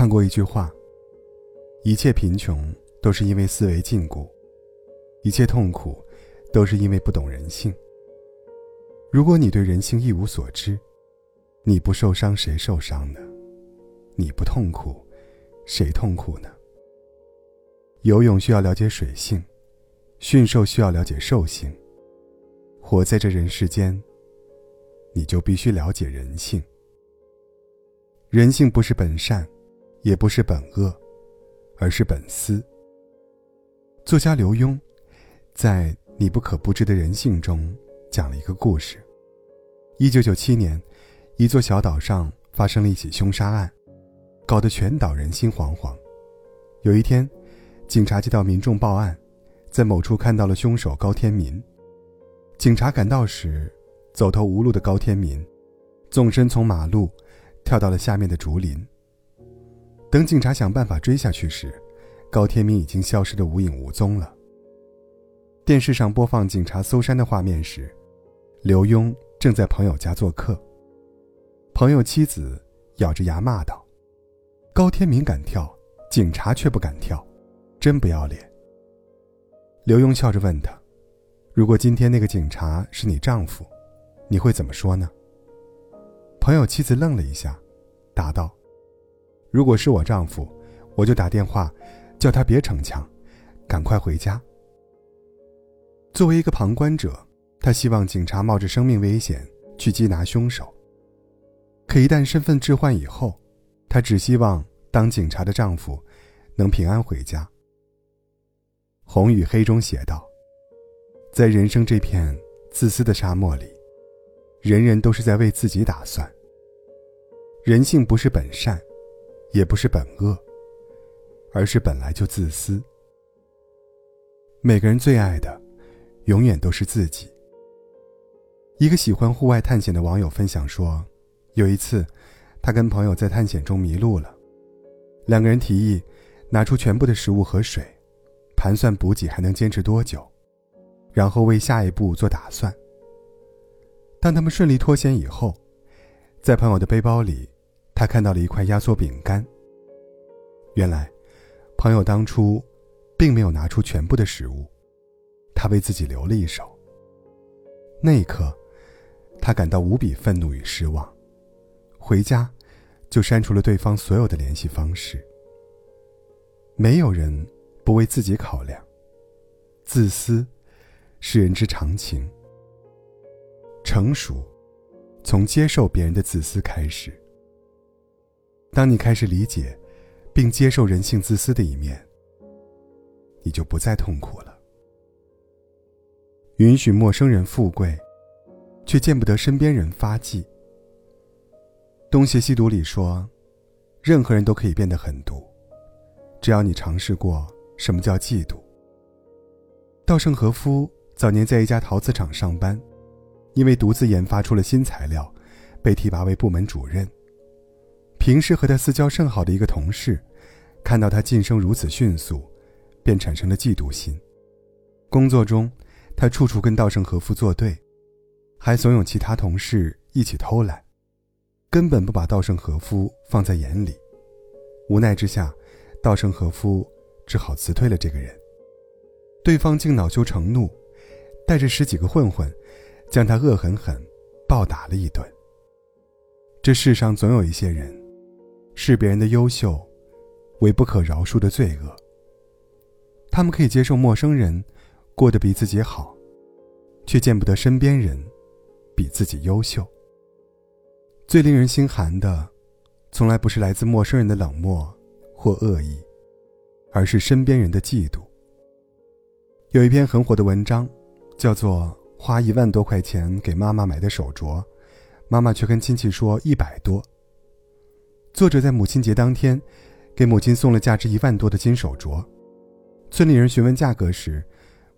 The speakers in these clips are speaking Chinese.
看过一句话：一切贫穷都是因为思维禁锢，一切痛苦都是因为不懂人性。如果你对人性一无所知，你不受伤谁受伤呢？你不痛苦，谁痛苦呢？游泳需要了解水性，驯兽需要了解兽性。活在这人世间，你就必须了解人性。人性不是本善，也不是本恶，而是本私。作家刘墉在《你不可不知的人性》中讲了一个故事：一九九七年，一座小岛上发生了一起凶杀案，搞得全岛人心惶惶。有一天，警察接到民众报案，在某处看到了凶手高天民。警察赶到时，走投无路的高天民纵身从马路。跳到了下面的竹林。等警察想办法追下去时，高天明已经消失得无影无踪了。电视上播放警察搜山的画面时，刘墉正在朋友家做客。朋友妻子咬着牙骂道：“高天明敢跳，警察却不敢跳，真不要脸。”刘墉笑着问他：“如果今天那个警察是你丈夫，你会怎么说呢？”朋友妻子愣了一下，答道：“如果是我丈夫，我就打电话，叫他别逞强，赶快回家。”作为一个旁观者，他希望警察冒着生命危险去缉拿凶手。可一旦身份置换以后，他只希望当警察的丈夫能平安回家。《红与黑》中写道：“在人生这片自私的沙漠里。”人人都是在为自己打算。人性不是本善，也不是本恶，而是本来就自私。每个人最爱的，永远都是自己。一个喜欢户外探险的网友分享说，有一次，他跟朋友在探险中迷路了，两个人提议拿出全部的食物和水，盘算补给还能坚持多久，然后为下一步做打算。当他们顺利脱险以后，在朋友的背包里，他看到了一块压缩饼干。原来，朋友当初并没有拿出全部的食物，他为自己留了一手。那一刻，他感到无比愤怒与失望，回家就删除了对方所有的联系方式。没有人不为自己考量，自私是人之常情。成熟，从接受别人的自私开始。当你开始理解，并接受人性自私的一面，你就不再痛苦了。允许陌生人富贵，却见不得身边人发迹。东邪西毒里说，任何人都可以变得狠毒，只要你尝试过什么叫嫉妒。稻盛和夫早年在一家陶瓷厂上班。因为独自研发出了新材料，被提拔为部门主任。平时和他私交甚好的一个同事，看到他晋升如此迅速，便产生了嫉妒心。工作中，他处处跟稻盛和夫作对，还怂恿其他同事一起偷懒，根本不把稻盛和夫放在眼里。无奈之下，稻盛和夫只好辞退了这个人。对方竟恼羞成怒，带着十几个混混。将他恶狠狠暴打了一顿。这世上总有一些人，视别人的优秀为不可饶恕的罪恶。他们可以接受陌生人过得比自己好，却见不得身边人比自己优秀。最令人心寒的，从来不是来自陌生人的冷漠或恶意，而是身边人的嫉妒。有一篇很火的文章，叫做。花一万多块钱给妈妈买的手镯，妈妈却跟亲戚说一百多。作者在母亲节当天，给母亲送了价值一万多的金手镯。村里人询问价格时，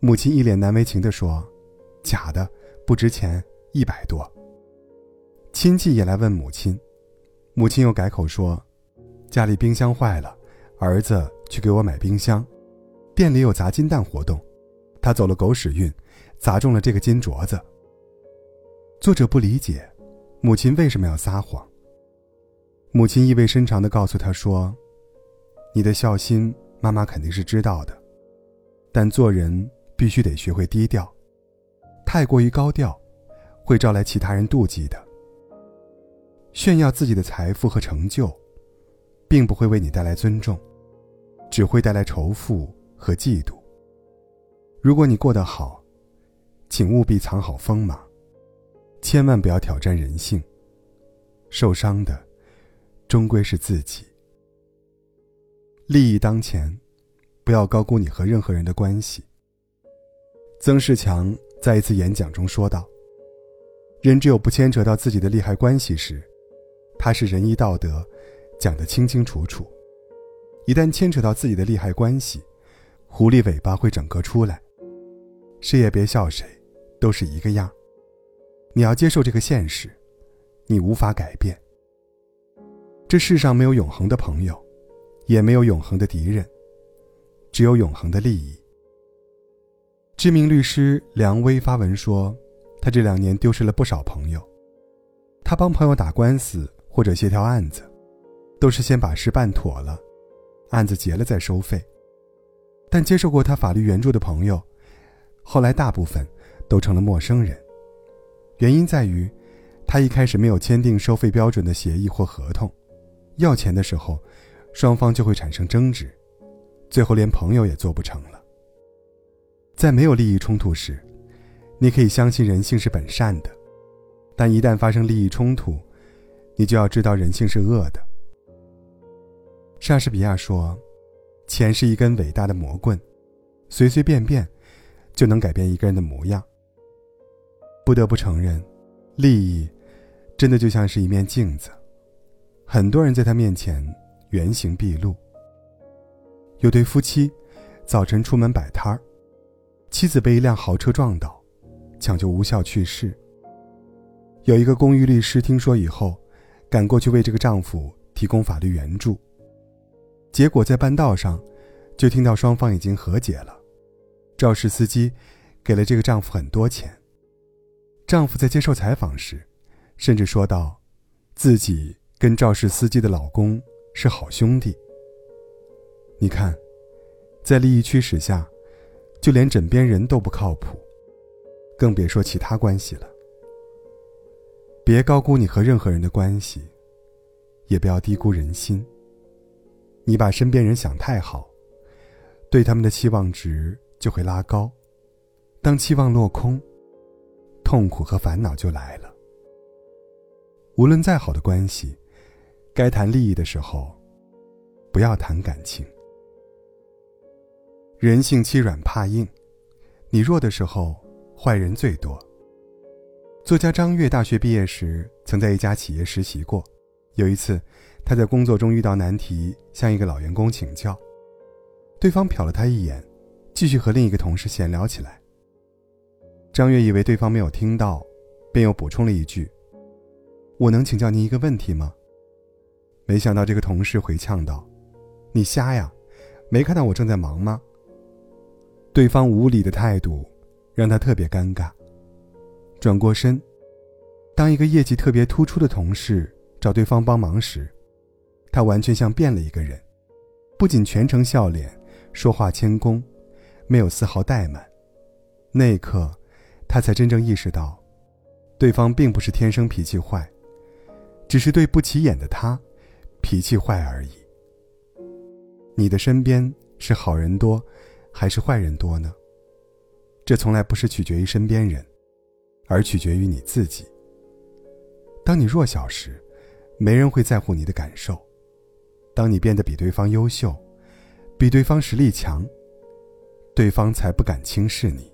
母亲一脸难为情地说：“假的，不值钱，一百多。”亲戚也来问母亲，母亲又改口说：“家里冰箱坏了，儿子去给我买冰箱，店里有砸金蛋活动，他走了狗屎运。”砸中了这个金镯子。作者不理解，母亲为什么要撒谎。母亲意味深长地告诉他说：“你的孝心，妈妈肯定是知道的，但做人必须得学会低调，太过于高调，会招来其他人妒忌的。炫耀自己的财富和成就，并不会为你带来尊重，只会带来仇富和嫉妒。如果你过得好，请务必藏好锋芒，千万不要挑战人性。受伤的，终归是自己。利益当前，不要高估你和任何人的关系。曾仕强在一次演讲中说道：“人只有不牵扯到自己的利害关系时，他是仁义道德讲得清清楚楚；一旦牵扯到自己的利害关系，狐狸尾巴会整个出来。谁也别笑谁，都是一个样。你要接受这个现实，你无法改变。这世上没有永恒的朋友。”也没有永恒的敌人，只有永恒的利益。知名律师梁威发文说，他这两年丢失了不少朋友。他帮朋友打官司或者协调案子，都是先把事办妥了，案子结了再收费。但接受过他法律援助的朋友，后来大部分都成了陌生人。原因在于，他一开始没有签订收费标准的协议或合同，要钱的时候。双方就会产生争执，最后连朋友也做不成了。在没有利益冲突时，你可以相信人性是本善的；但一旦发生利益冲突，你就要知道人性是恶的。莎士比亚说：“钱是一根伟大的魔棍，随随便便就能改变一个人的模样。”不得不承认，利益真的就像是一面镜子，很多人在他面前。原形毕露。有对夫妻，早晨出门摆摊儿，妻子被一辆豪车撞倒，抢救无效去世。有一个公寓律师听说以后，赶过去为这个丈夫提供法律援助。结果在半道上，就听到双方已经和解了，肇事司机给了这个丈夫很多钱。丈夫在接受采访时，甚至说到，自己跟肇事司机的老公。是好兄弟。你看，在利益驱使下，就连枕边人都不靠谱，更别说其他关系了。别高估你和任何人的关系，也不要低估人心。你把身边人想太好，对他们的期望值就会拉高，当期望落空，痛苦和烦恼就来了。无论再好的关系。该谈利益的时候，不要谈感情。人性欺软怕硬，你弱的时候，坏人最多。作家张悦大学毕业时，曾在一家企业实习过。有一次，他在工作中遇到难题，向一个老员工请教，对方瞟了他一眼，继续和另一个同事闲聊起来。张悦以为对方没有听到，便又补充了一句：“我能请教您一个问题吗？”没想到这个同事回呛道：“你瞎呀，没看到我正在忙吗？”对方无理的态度让他特别尴尬。转过身，当一个业绩特别突出的同事找对方帮忙时，他完全像变了一个人，不仅全程笑脸，说话谦恭，没有丝毫怠慢。那一刻，他才真正意识到，对方并不是天生脾气坏，只是对不起眼的他。脾气坏而已。你的身边是好人多，还是坏人多呢？这从来不是取决于身边人，而取决于你自己。当你弱小时，没人会在乎你的感受；当你变得比对方优秀，比对方实力强，对方才不敢轻视你。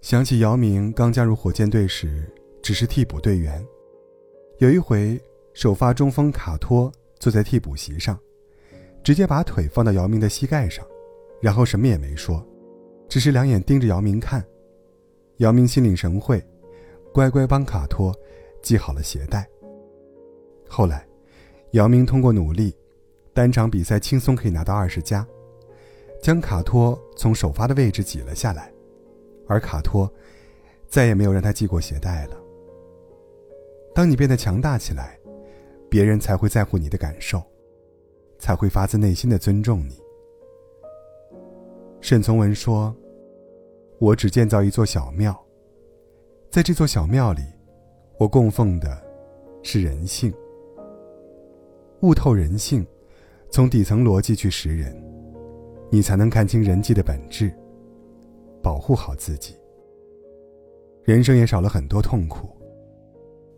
想起姚明刚加入火箭队时，只是替补队员，有一回。首发中锋卡托坐在替补席上，直接把腿放到姚明的膝盖上，然后什么也没说，只是两眼盯着姚明看。姚明心领神会，乖乖帮卡托系好了鞋带。后来，姚明通过努力，单场比赛轻松可以拿到二十加，将卡托从首发的位置挤了下来，而卡托再也没有让他系过鞋带了。当你变得强大起来。别人才会在乎你的感受，才会发自内心的尊重你。沈从文说：“我只建造一座小庙，在这座小庙里，我供奉的是人性。悟透人性，从底层逻辑去识人，你才能看清人际的本质，保护好自己。人生也少了很多痛苦，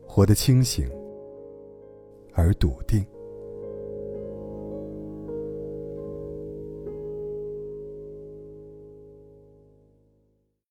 活得清醒而笃定。”